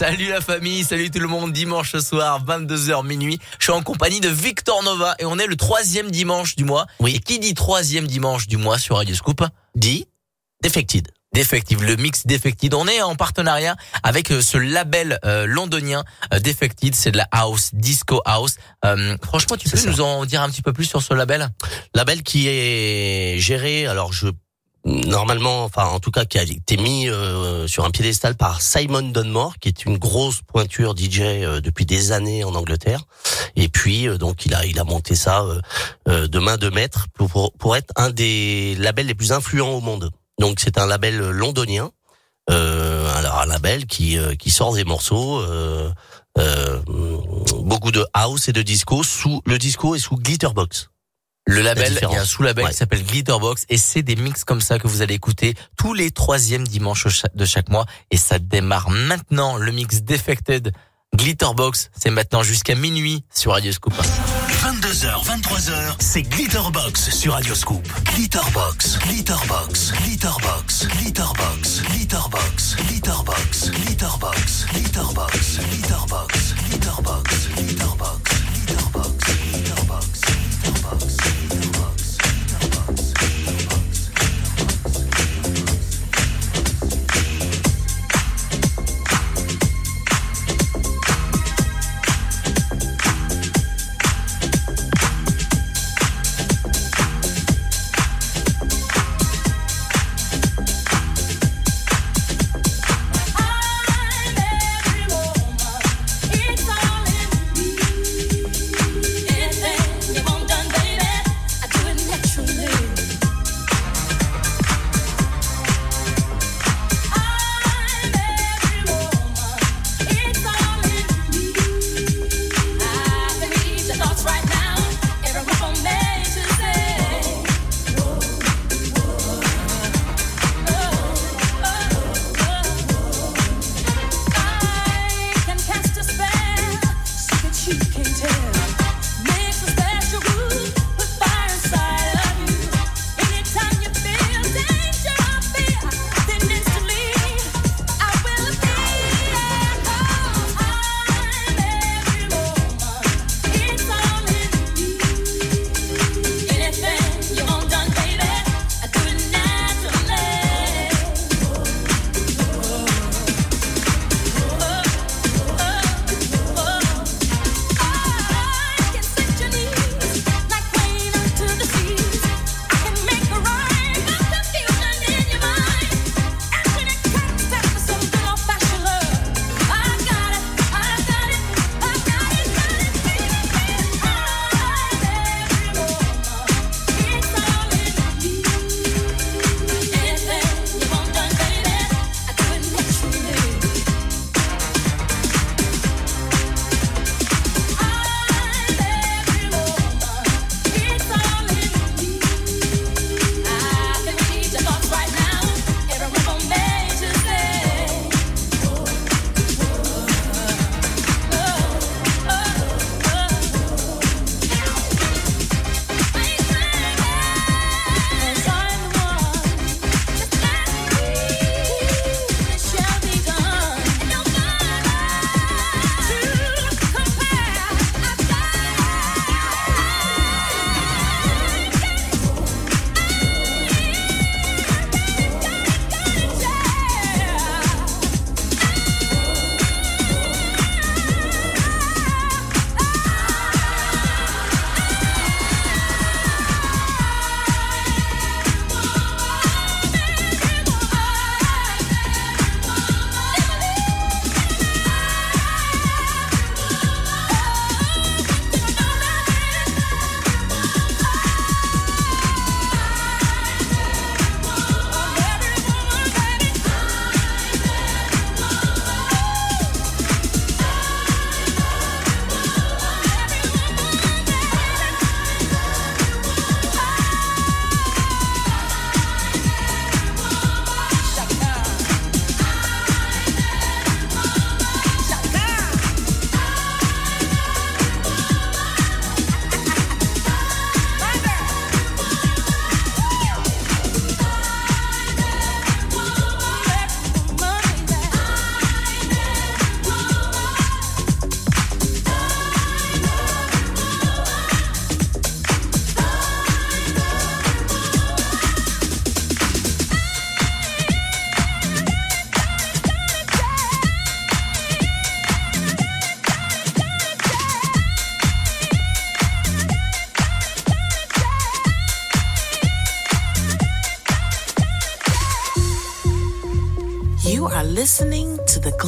Salut la famille, salut tout le monde. Dimanche soir, 22h minuit. Je suis en compagnie de Victor Nova et on est le troisième dimanche du mois. Oui. Et qui dit troisième dimanche du mois sur Radio Scoop Dit Defected. Defective, le mix Defected. On est en partenariat avec euh, ce label euh, londonien euh, Defected. C'est de la house, disco house. Euh, franchement, tu peux ça. nous en dire un petit peu plus sur ce label? Label qui est géré, alors je normalement, enfin en tout cas qui a été mis euh, sur un piédestal par Simon Dunmore, qui est une grosse pointure DJ euh, depuis des années en Angleterre. Et puis euh, donc il a il a monté ça euh, euh, de main de maître pour, pour être un des labels les plus influents au monde. Donc c'est un label londonien. Euh, alors un label qui qui sort des morceaux. Beaucoup de house et de disco sous le disco est sous Glitterbox. Le label, il y a un sous-label Ouais. qui s'appelle Glitterbox et c'est des mix comme ça que vous allez écouter tous les troisièmes dimanches de chaque mois et ça démarre maintenant. Le mix Defected Glitterbox, c'est maintenant jusqu'à minuit sur Radio Scoop. 22h, 23h, c'est Glitterbox sur Radioscoop. Glitterbox, Glitterbox, Glitterbox, Glitterbox, Glitterbox, Glitterbox, Glitterbox, Glitterbox, Glitterbox, Glitterbox, Glitterbox, Glitterbox, Glitterbox,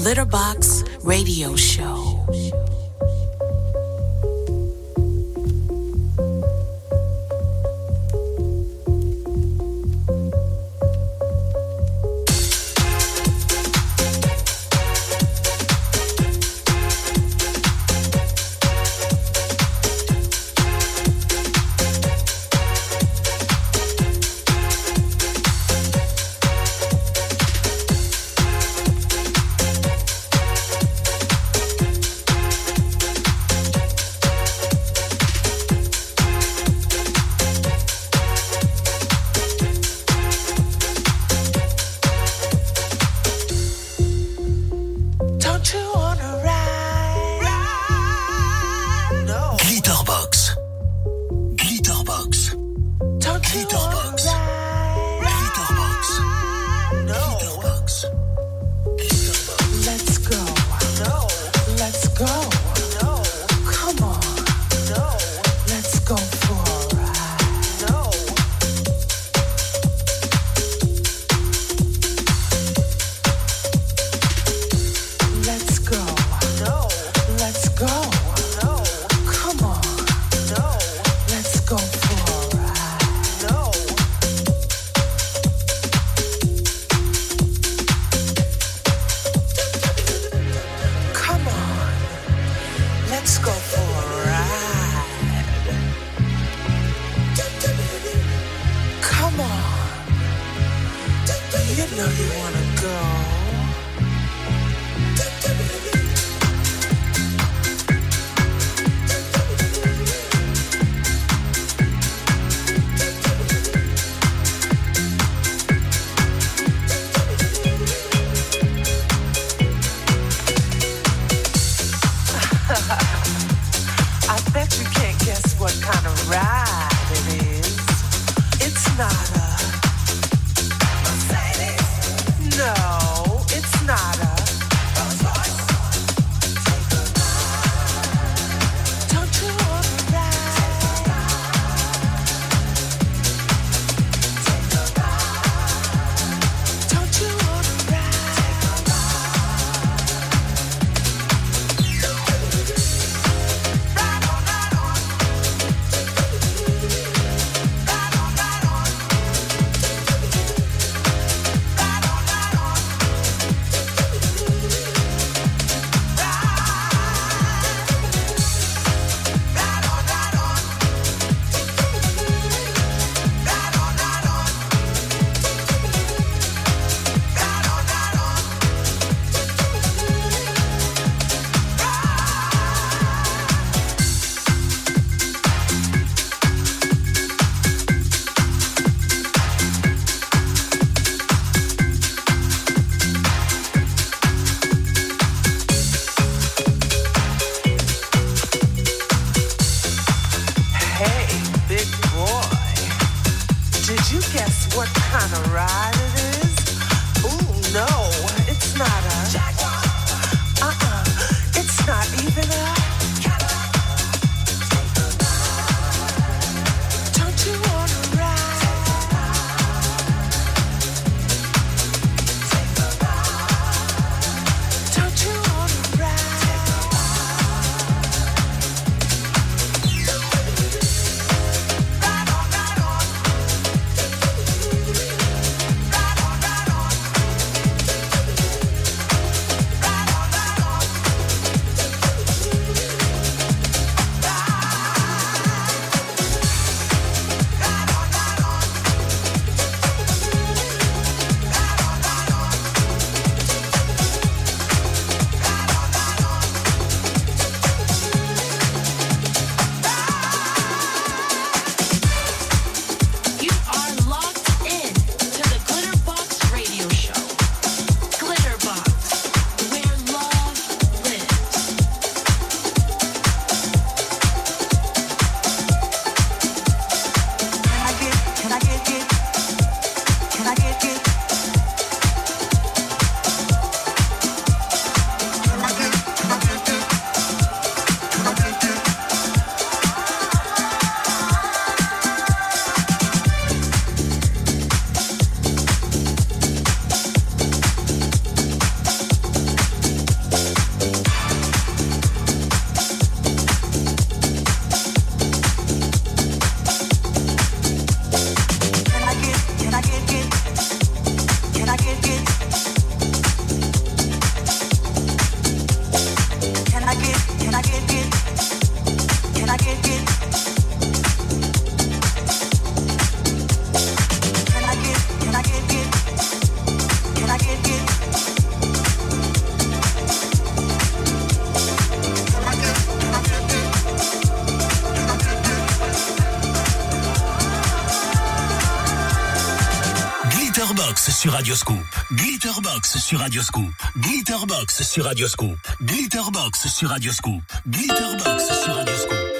to know you wanna go. Radioscoop. Glitterbox sur Radioscoop. Glitterbox sur Radioscoop. Glitterbox sur Radioscoop. Glitterbox sur Radioscoop.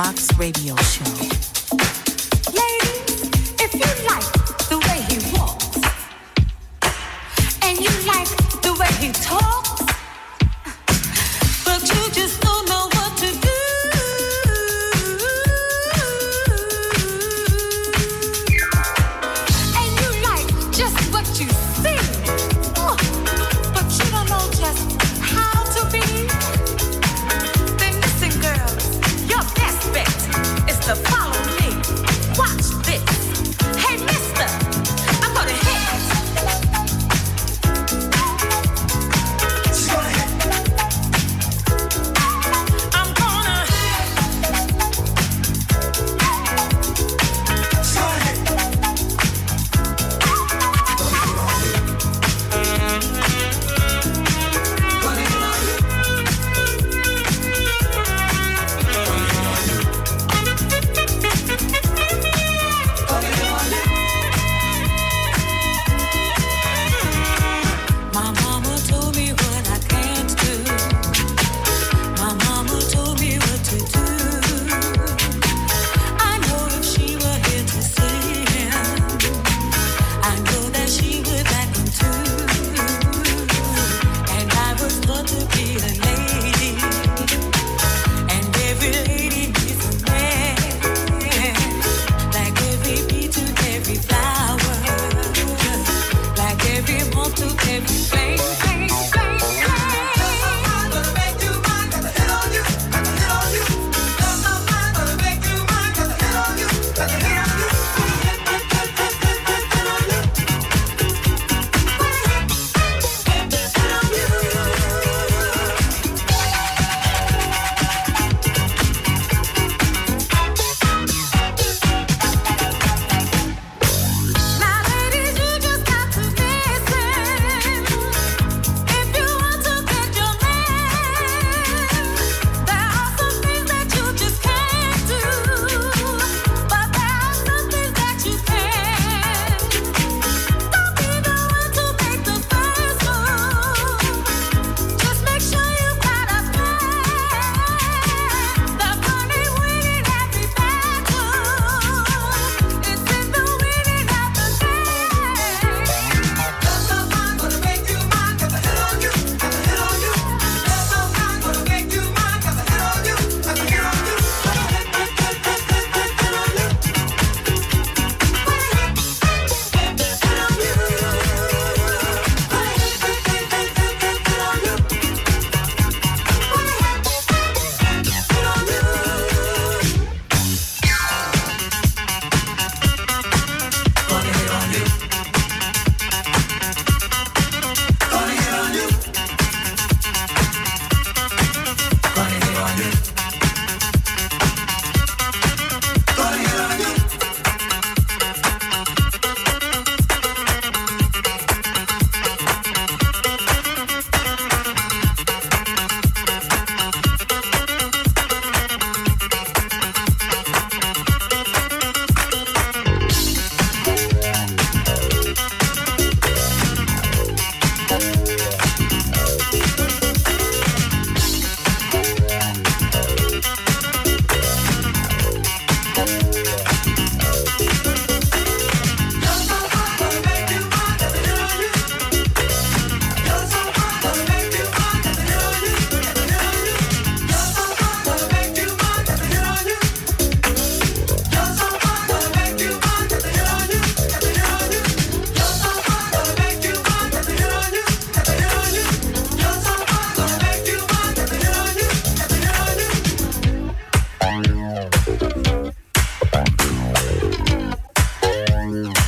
The Glitterbox Radio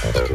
Okay.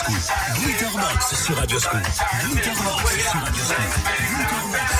Scoop. Glitterbox sur Radio Scoop. Glitterbox sur Radio Scoop. Glitterbox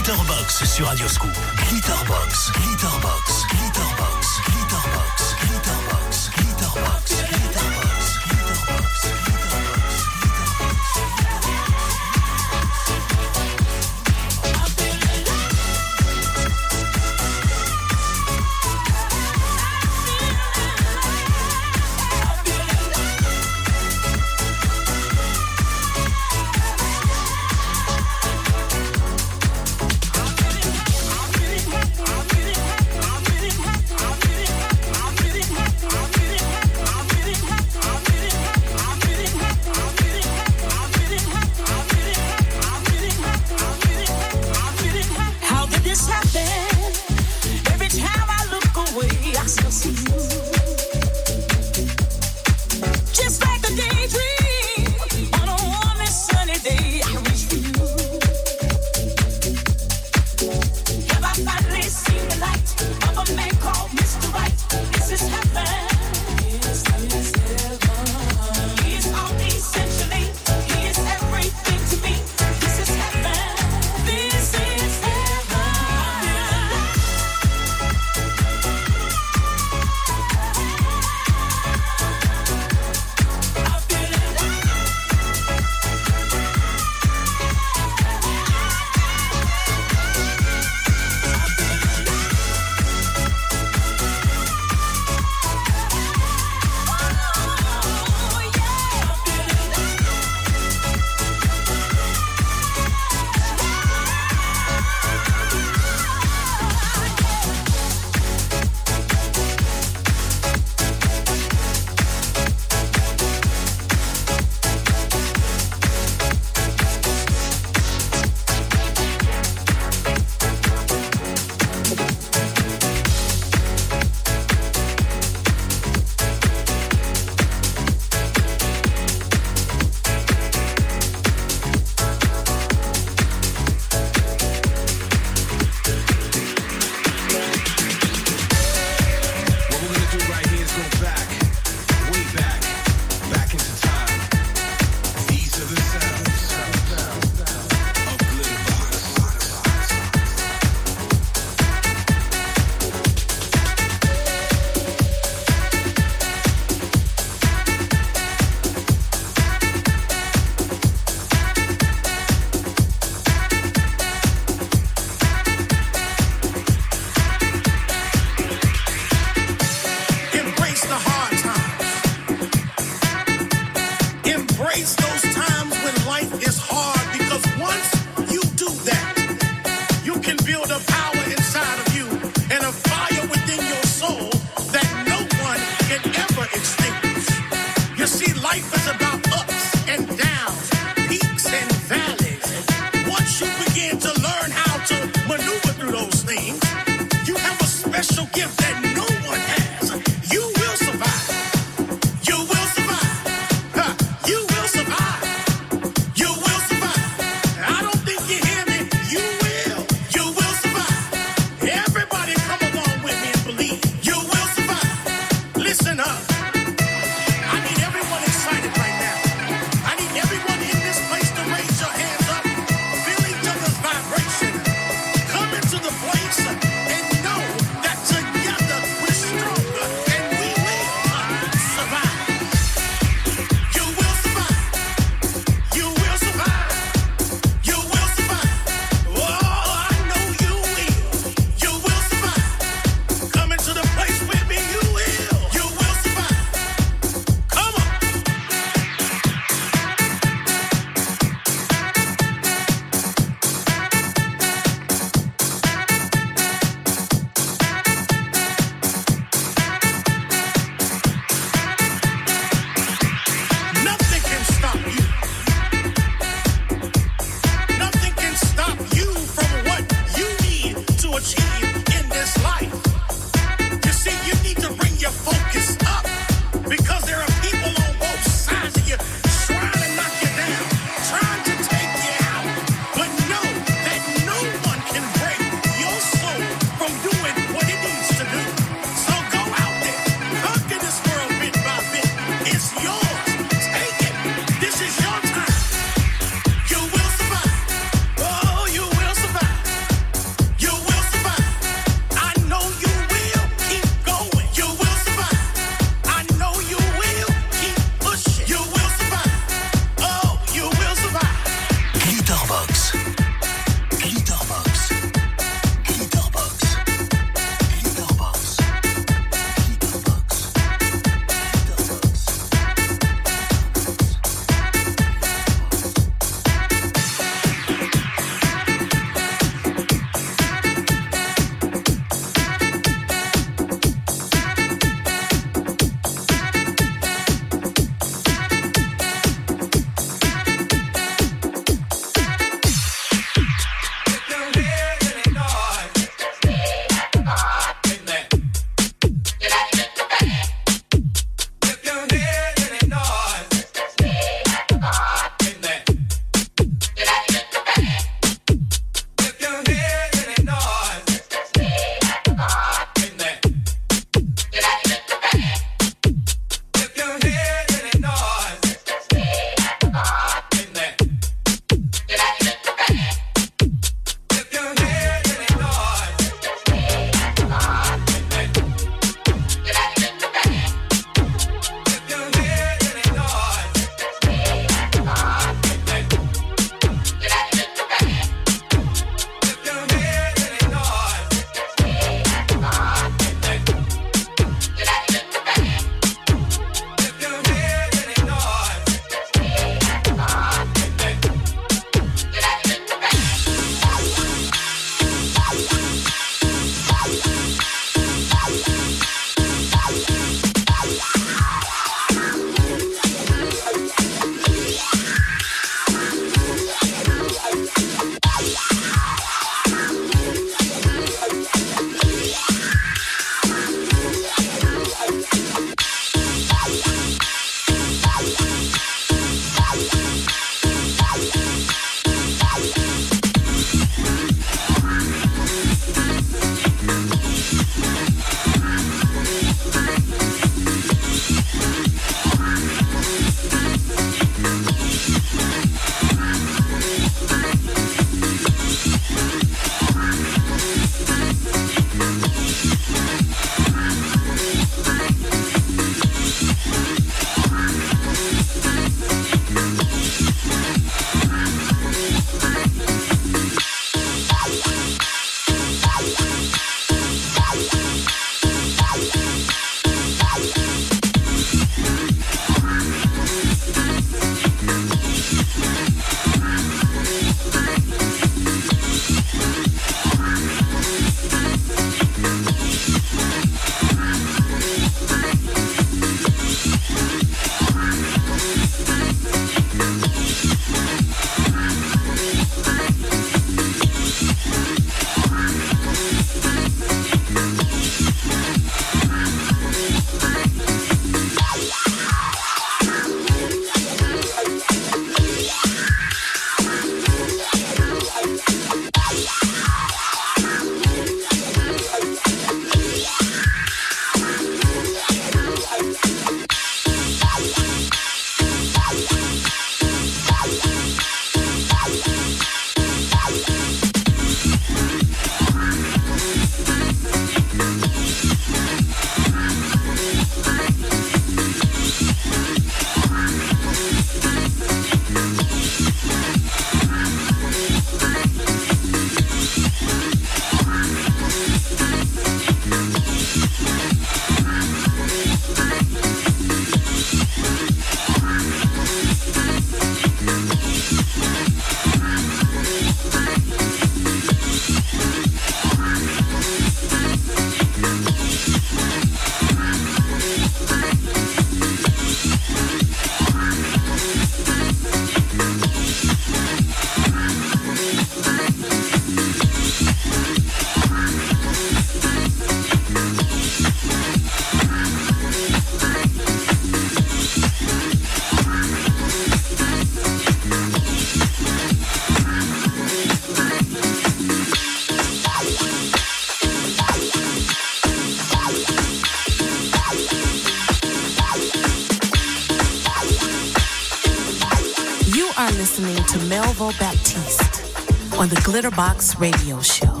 Glitterbox Radio Show.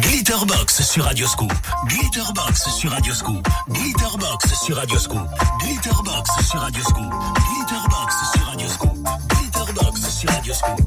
Glitterbox sur Radioscoop. Glitterbox sur Radioscoop. Glitterbox sur Radioscoop. Glitterbox sur Radioscoop. Glitterbox sur Radioscoop. Glitterbox sur Radioscoop.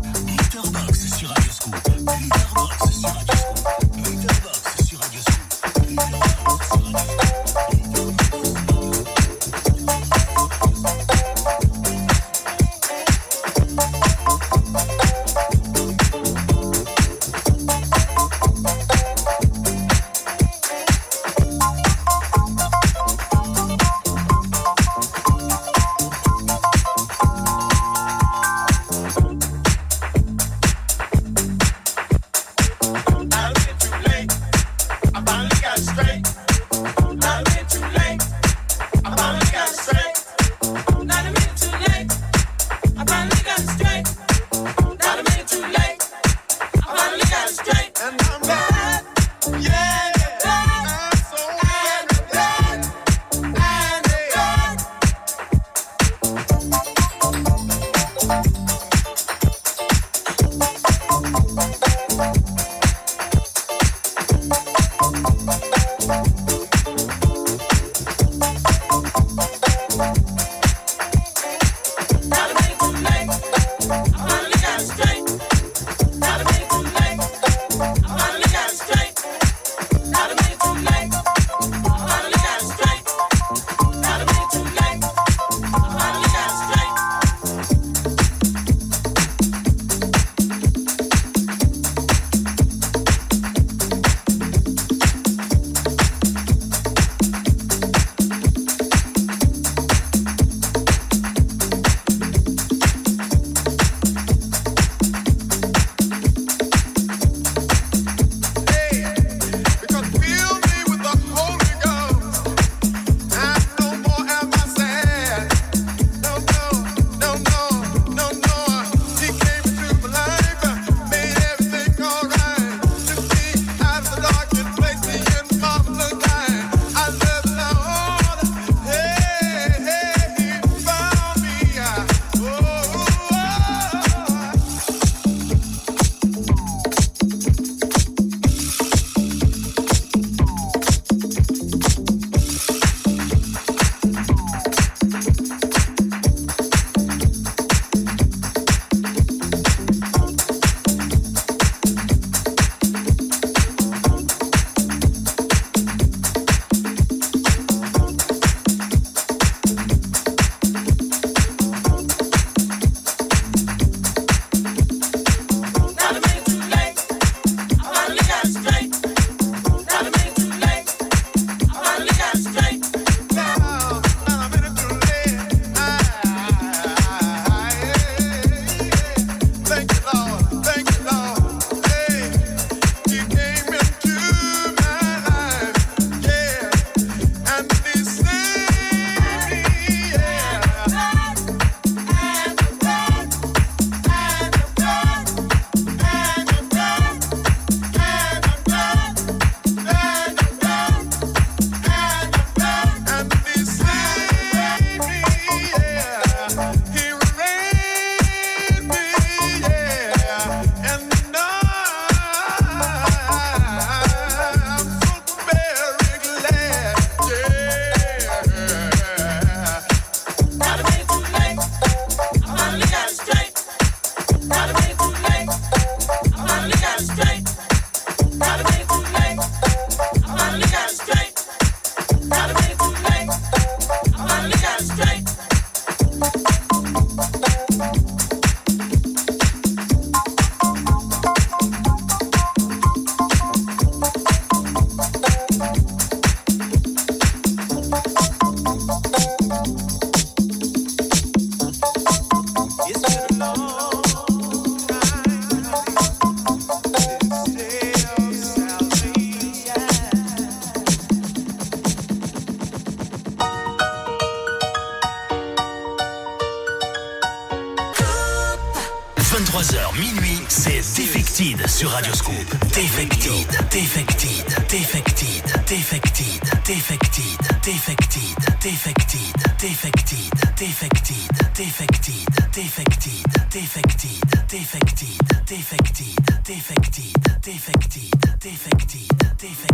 Defected sur Radioscoop. Defected, Defected, Defected, Defected, Defected, Defected, defected, defected, defected, defected, defected, defected, defected, defected, defected, defected, defected, defected, defected, defected,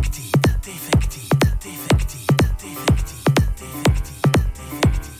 defected, Thank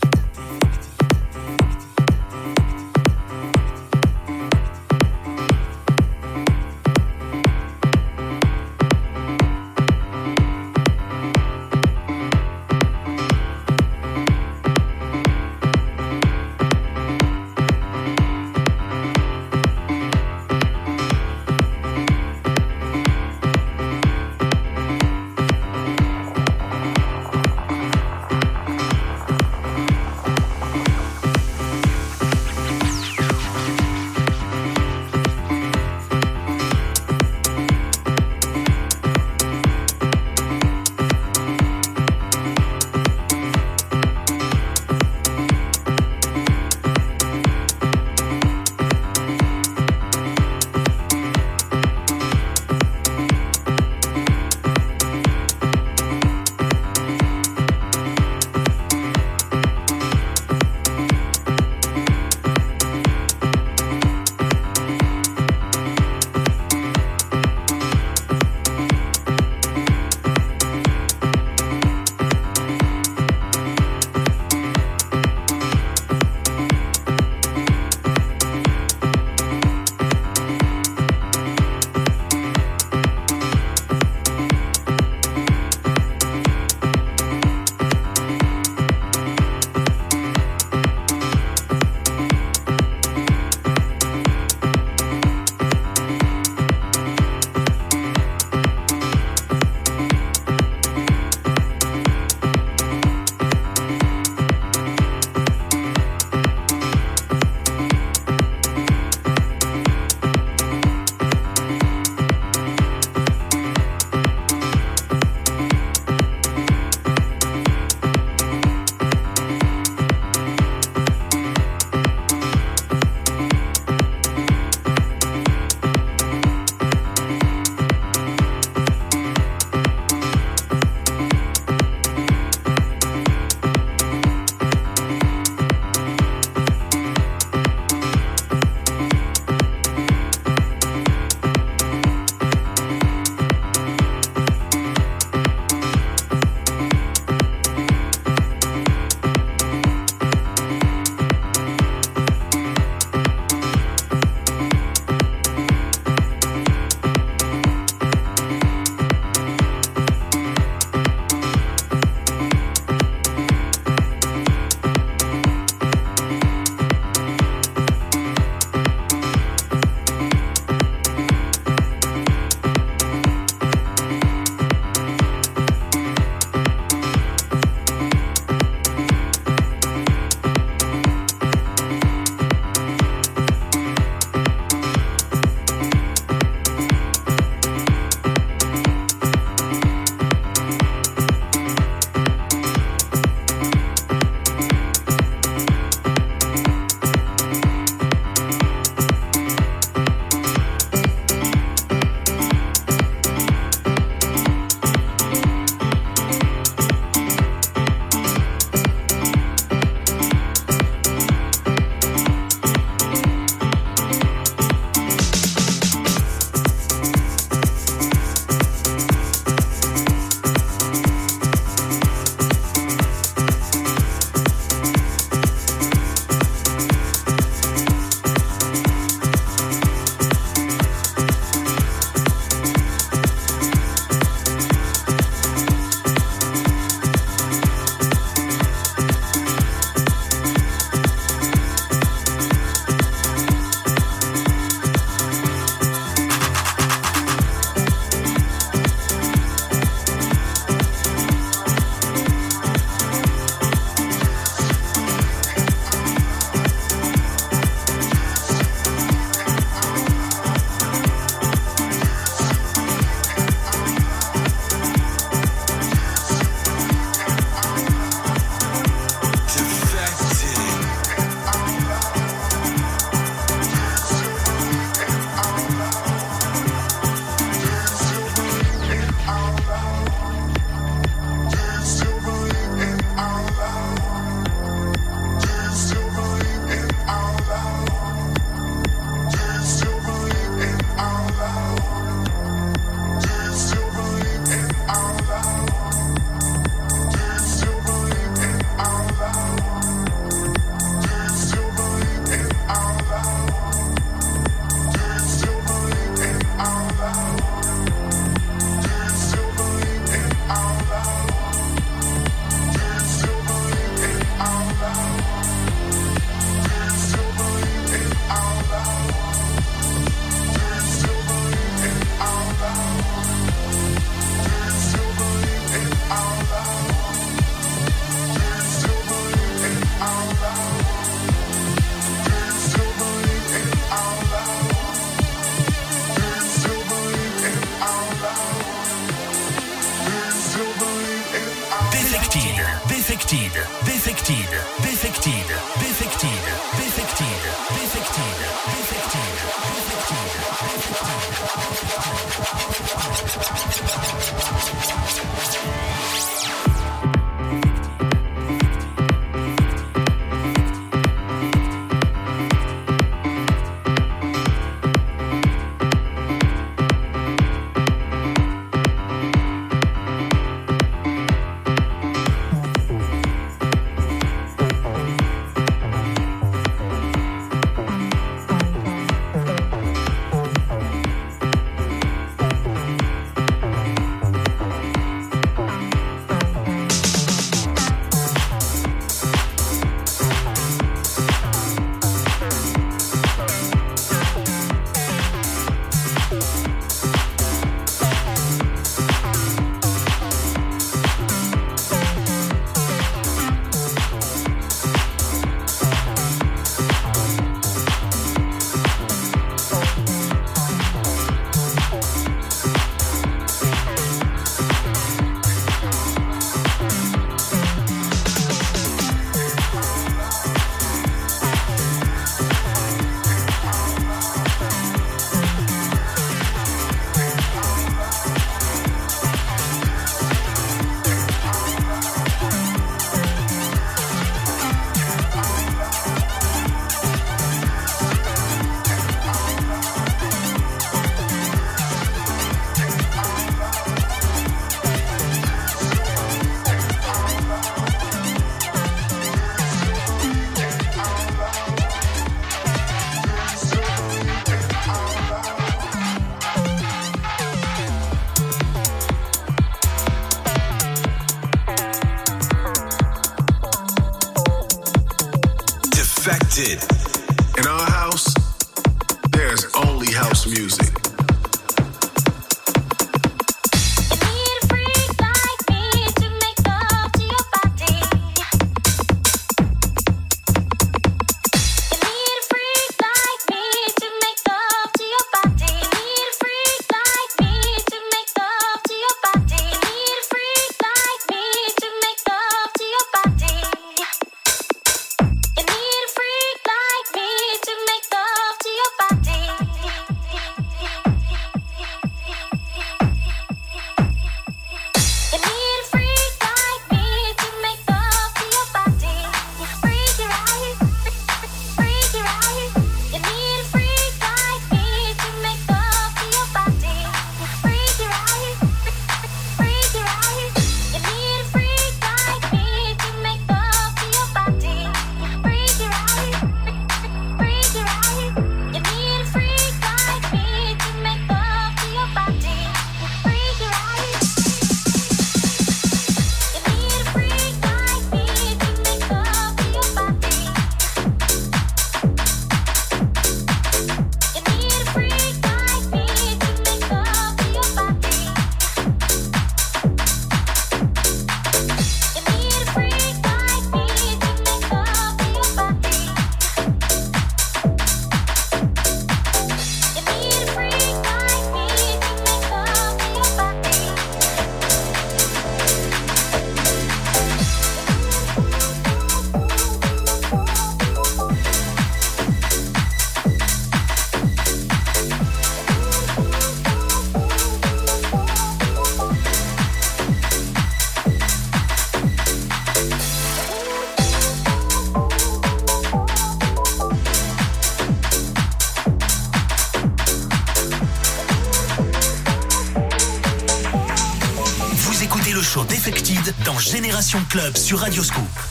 Club sur Radioscoop. Defected,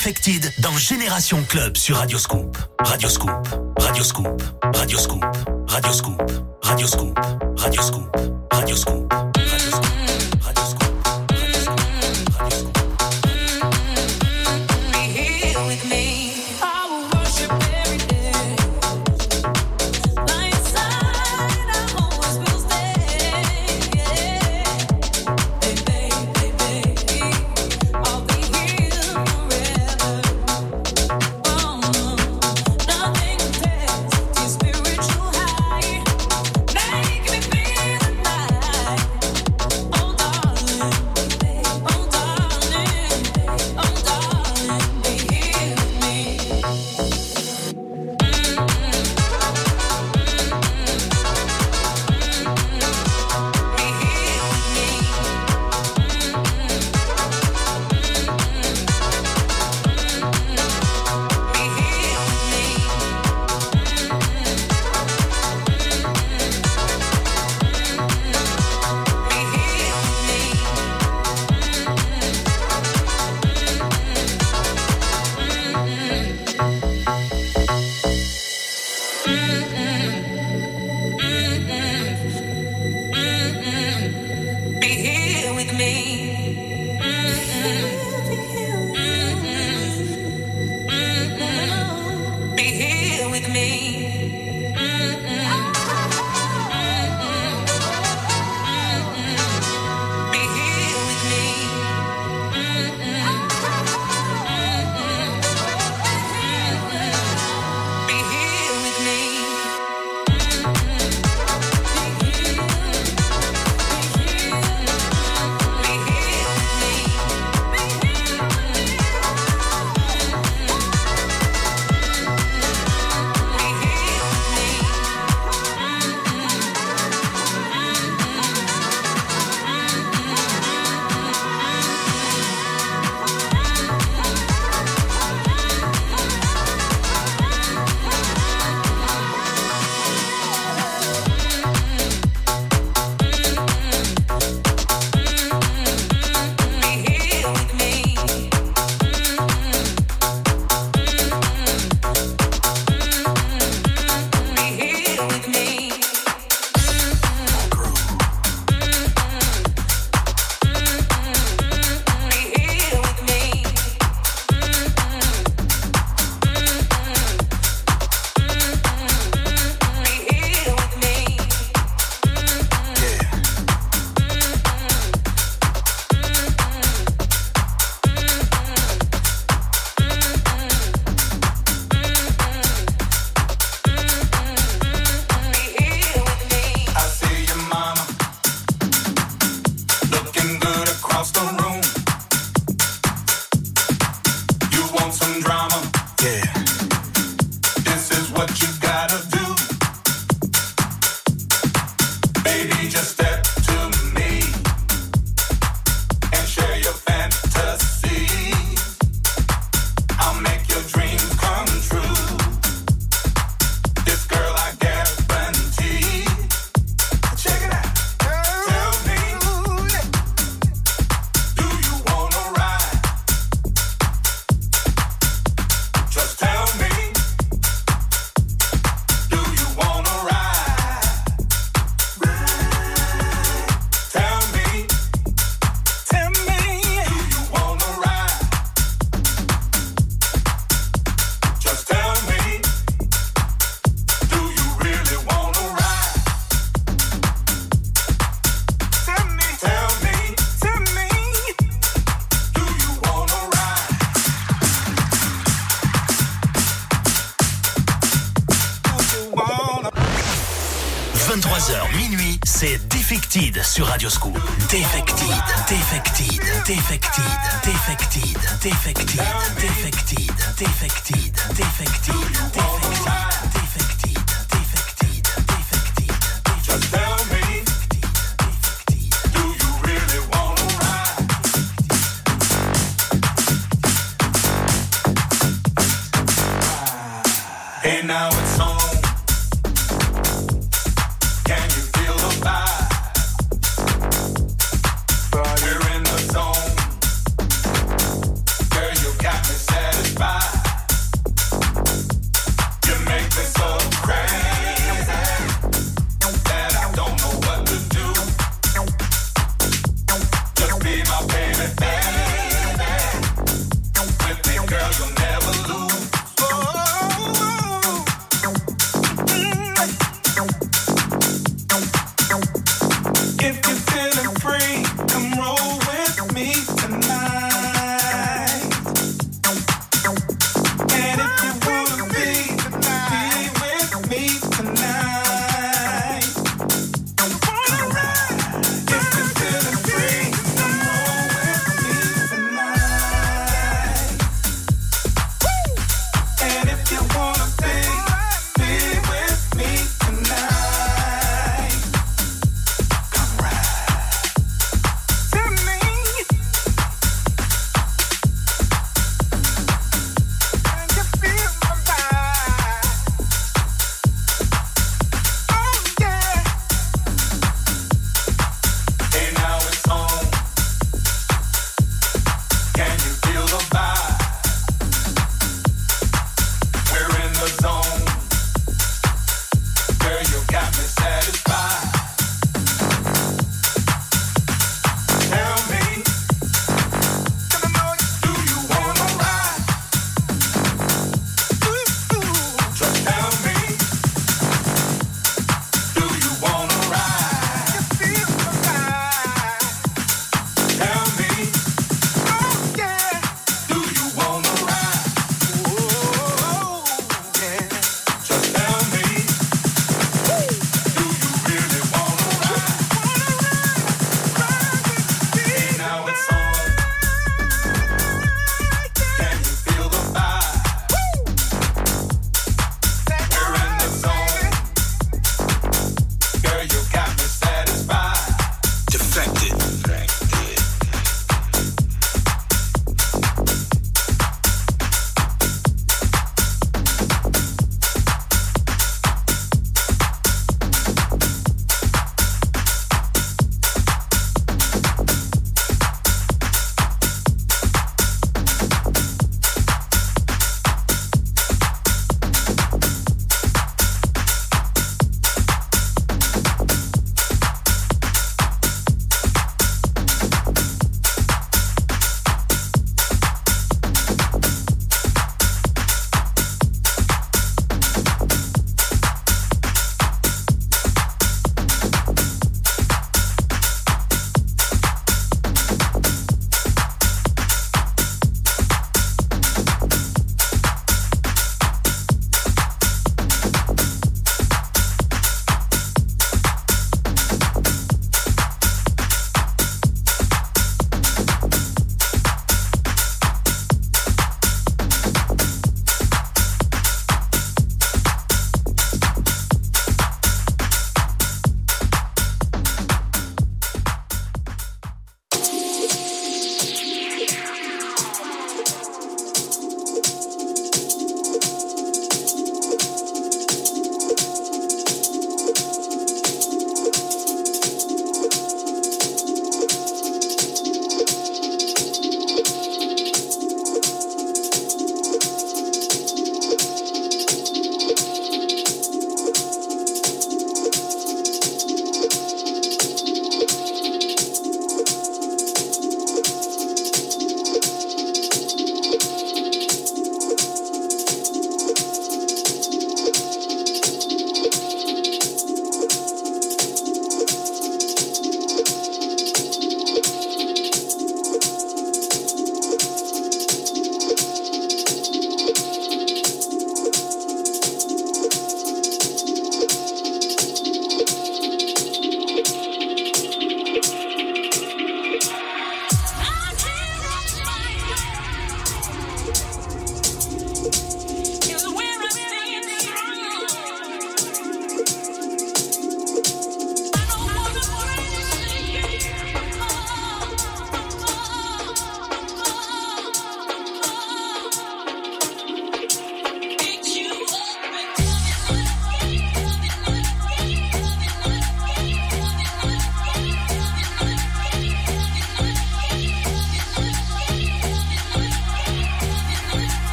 Infected dans Génération Club sur Radioscoop. Radioscoop. Radioscoop. Radioscoop. Radioscoop. Radioscoop. Radioscoop. Radioscoop. Radioscoop.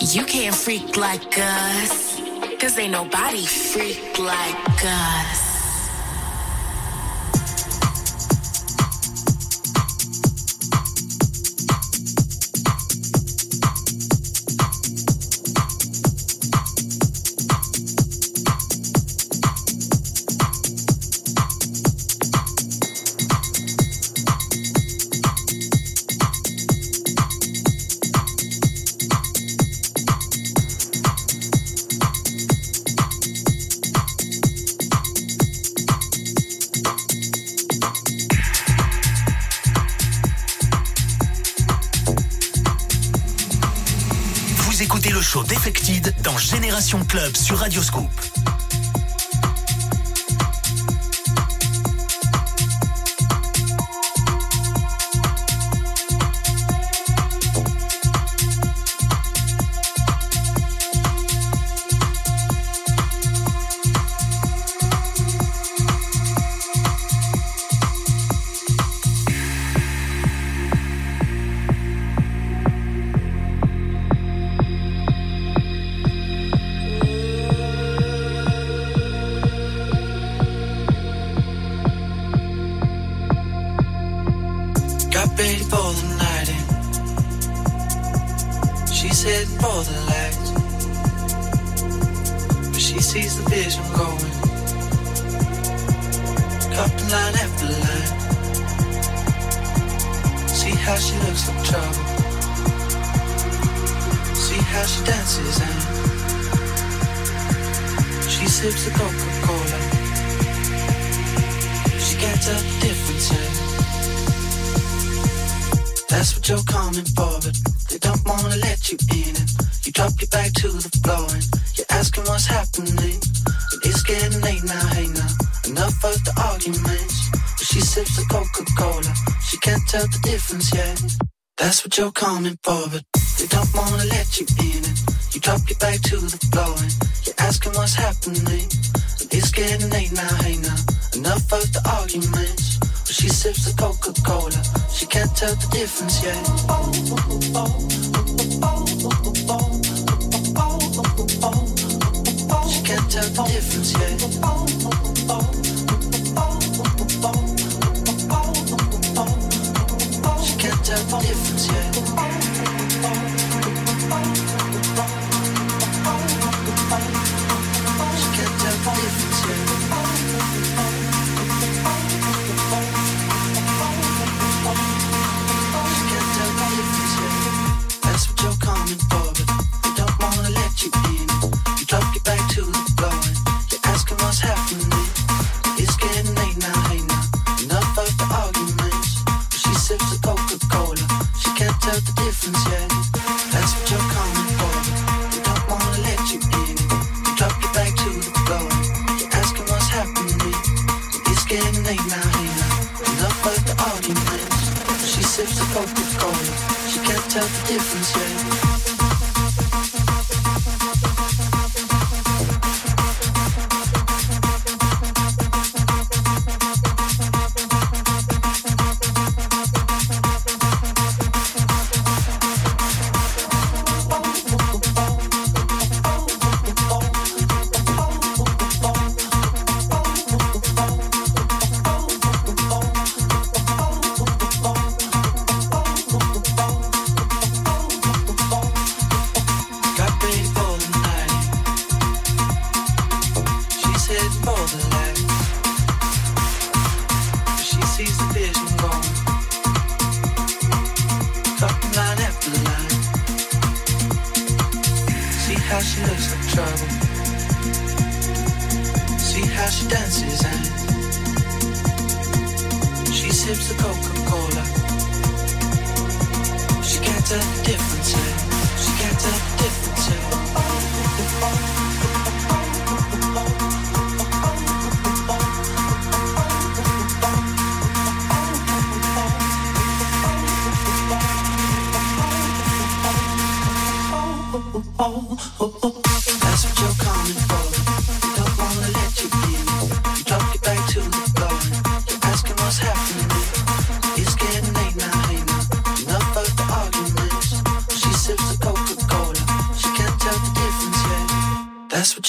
You can't freak like us. Cause ain't nobody freak like us. Infected dans Génération Club sur Radioscope.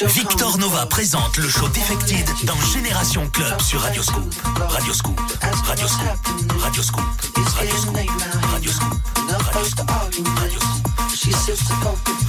Victor Nova présente le show Defected dans Génération Club sur Radio Scoop. Radio Scoop. Radio Scoop. Radio Scoop. Radio Scoop. Radio Scoop. Radio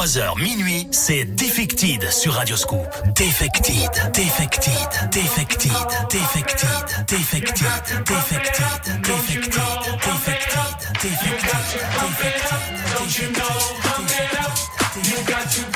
23h minuit, c'est Defected sur Radioscoop. Defected, Defected, Defected, Defected, Defected, Defected, Defected, Defected, Defected, Defected, Defected. Don't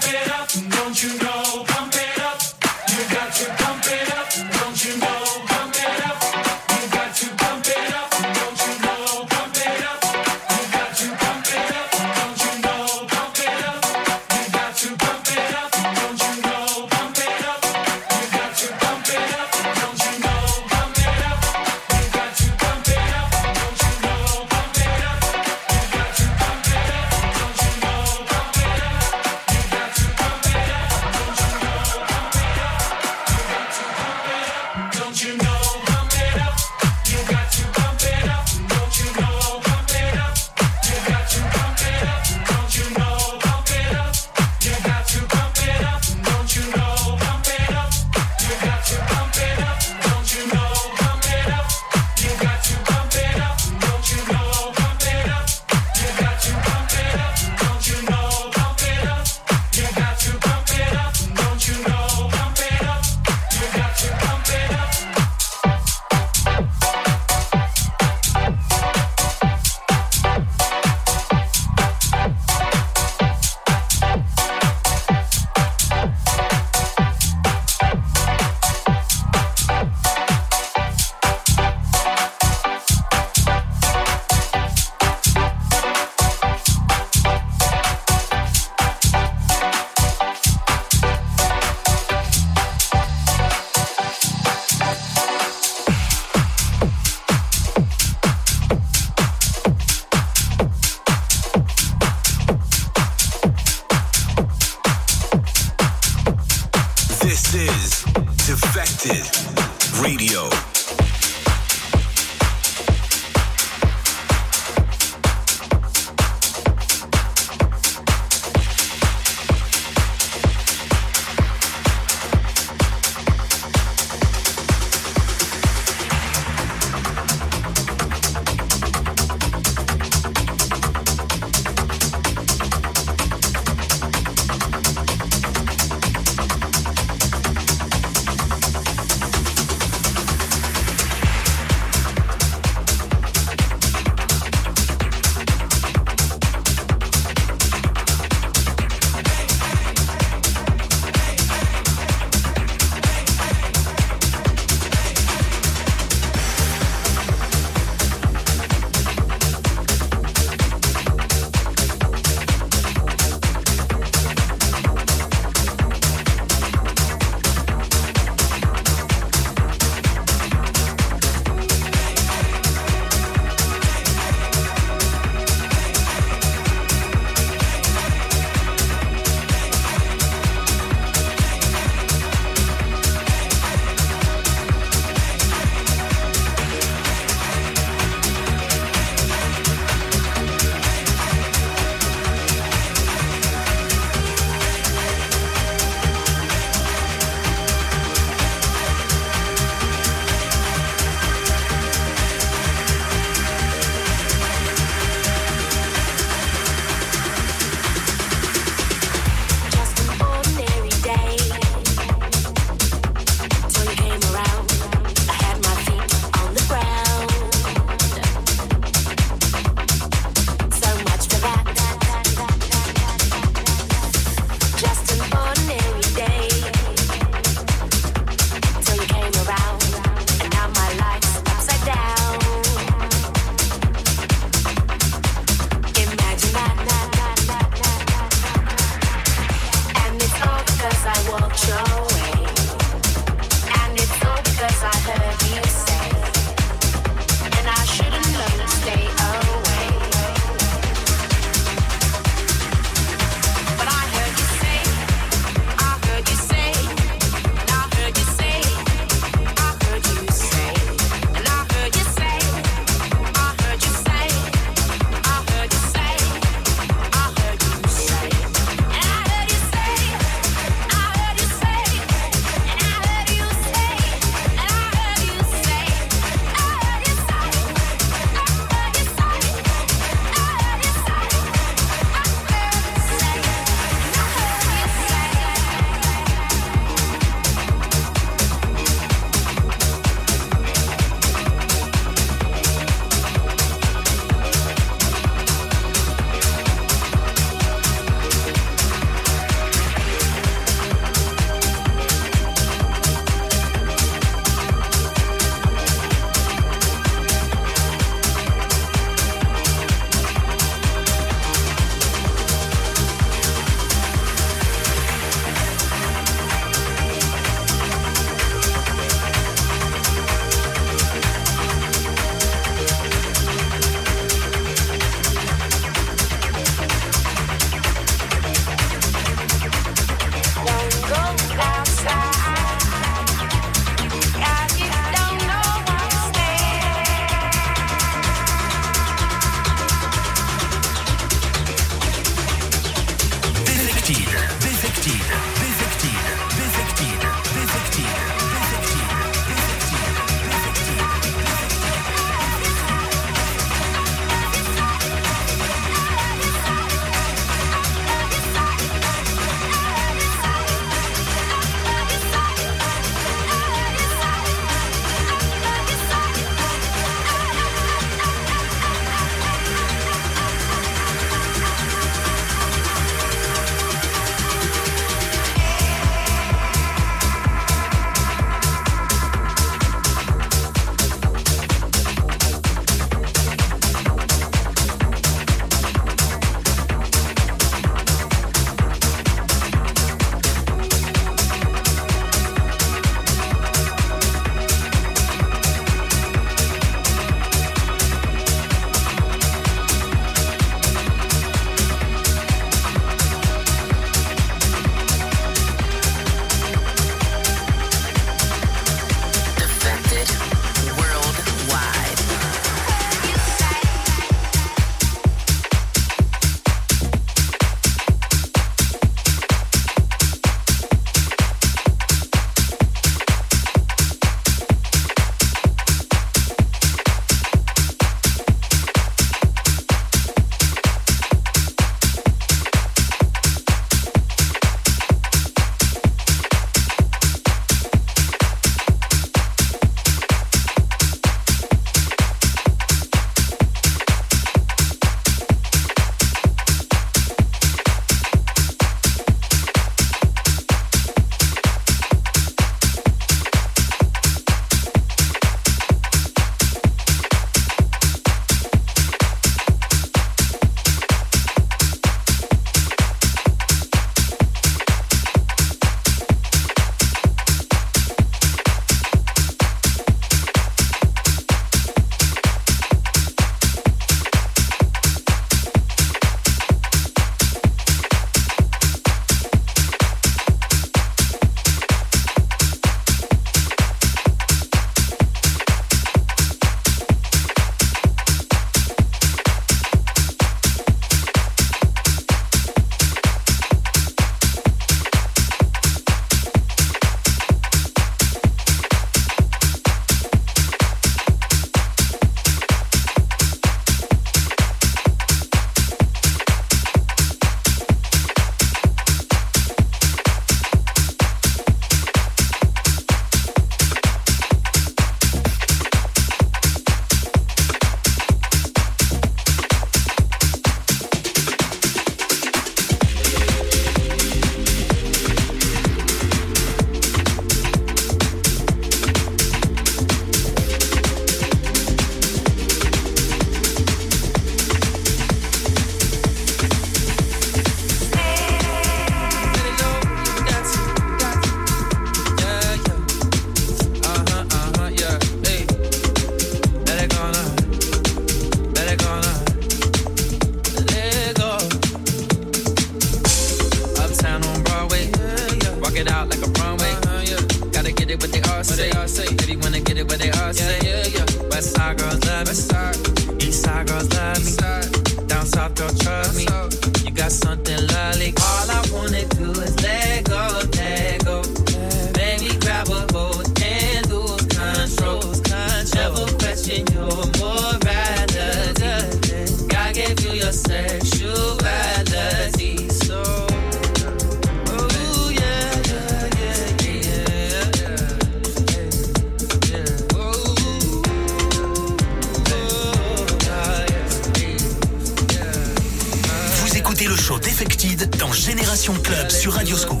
Radio Scoop.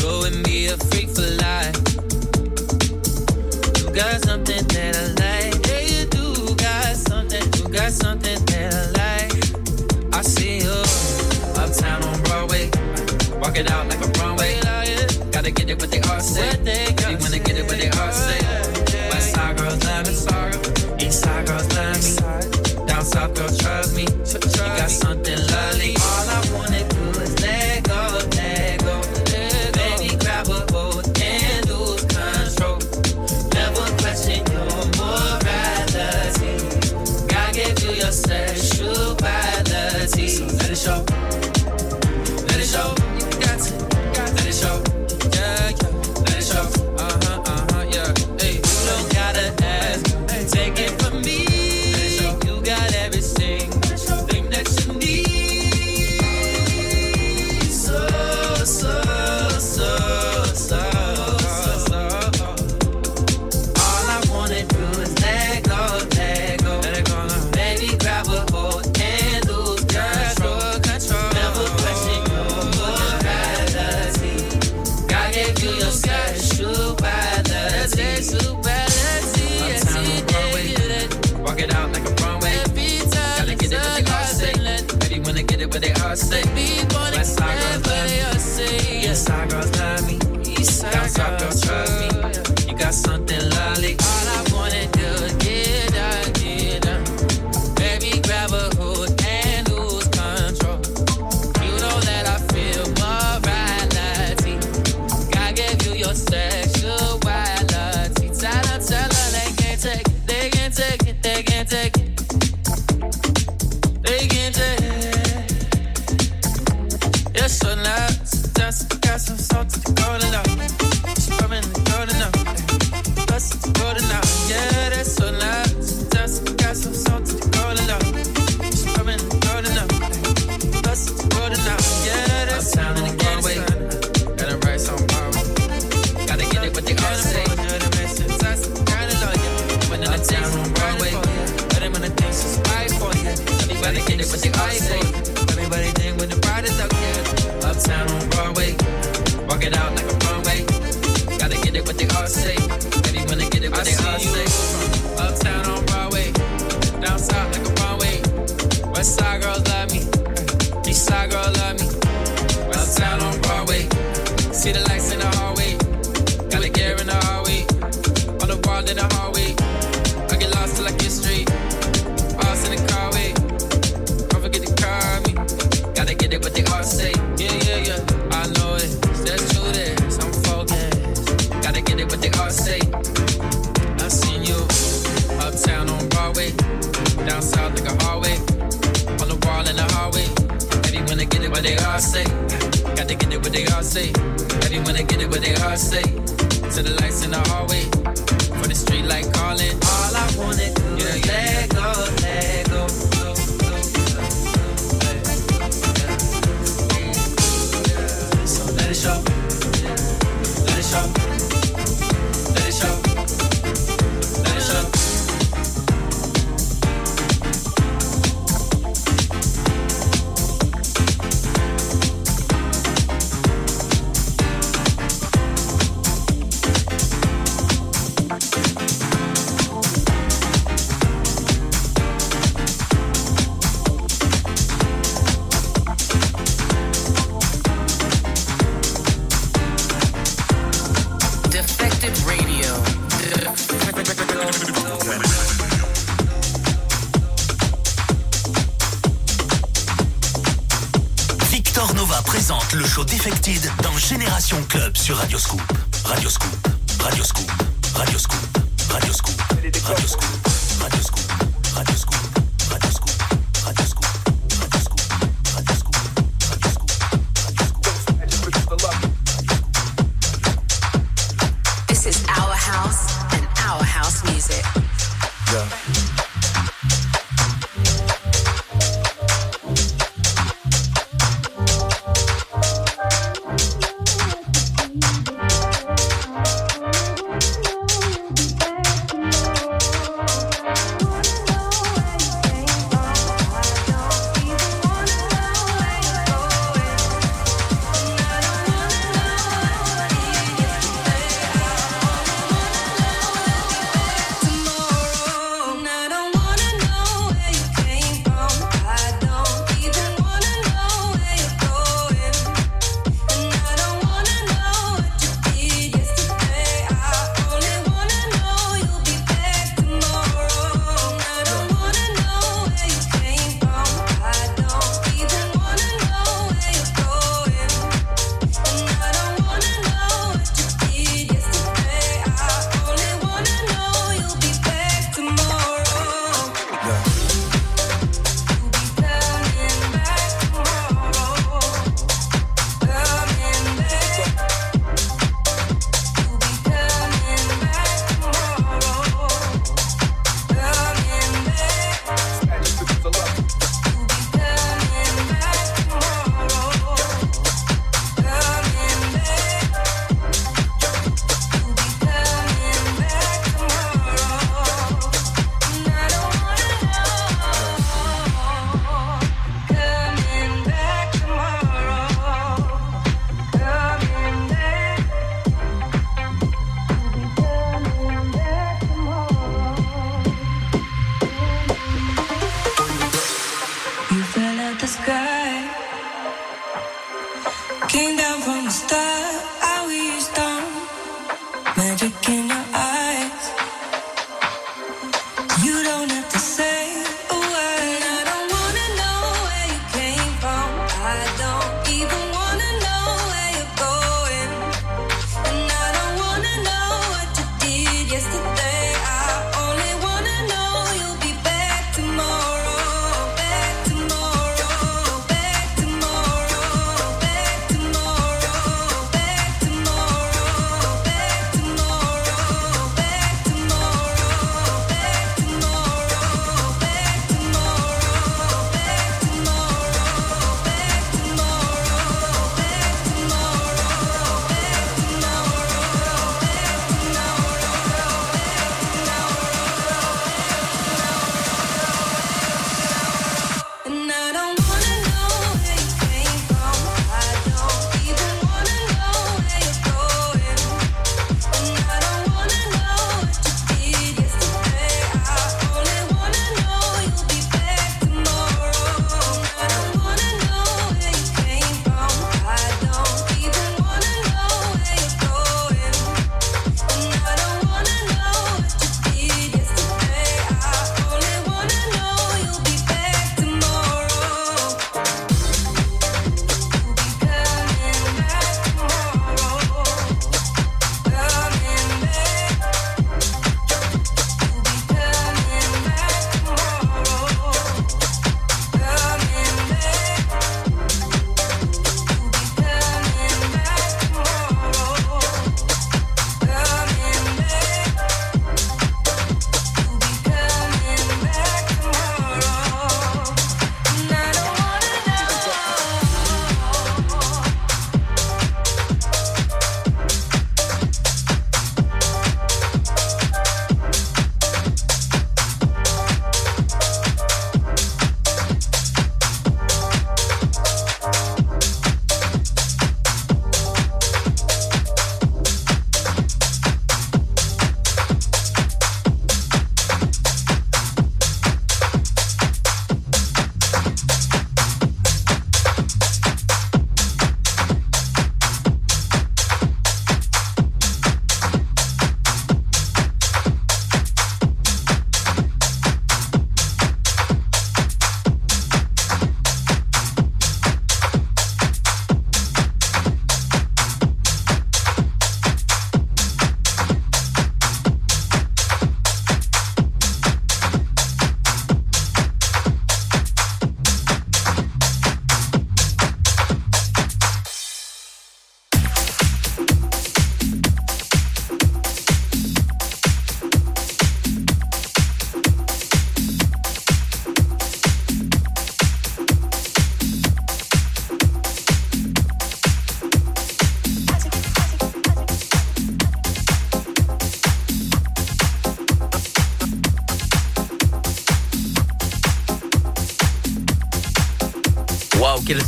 Go and be a freak for life. You got something that I like. Yeah, you do got something. You got something that I like. I see you uptown on Broadway. Walk it out like a runway. Gotta get it what they all. what they all say. Got to get it what they all say. Everyone to get it what they all say. To the lights in the hallway. For the street like calling. All I wanna do yeah, is yeah. let go, let go. Let it show. Let it show.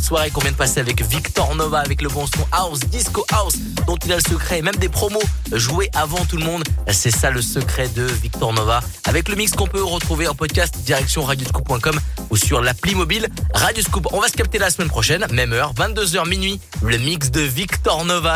soirée qu'on vient de passer avec Victor Nova, avec le bon son House, Disco House, dont il a le secret, même des promos joués avant tout le monde. C'est ça le secret de Victor Nova. Avec le mix qu'on peut retrouver en podcast, direction radioscoop.com ou sur l'appli mobile Radioscoop. On va se capter la semaine prochaine, même heure, 22h minuit, le mix de Victor Nova.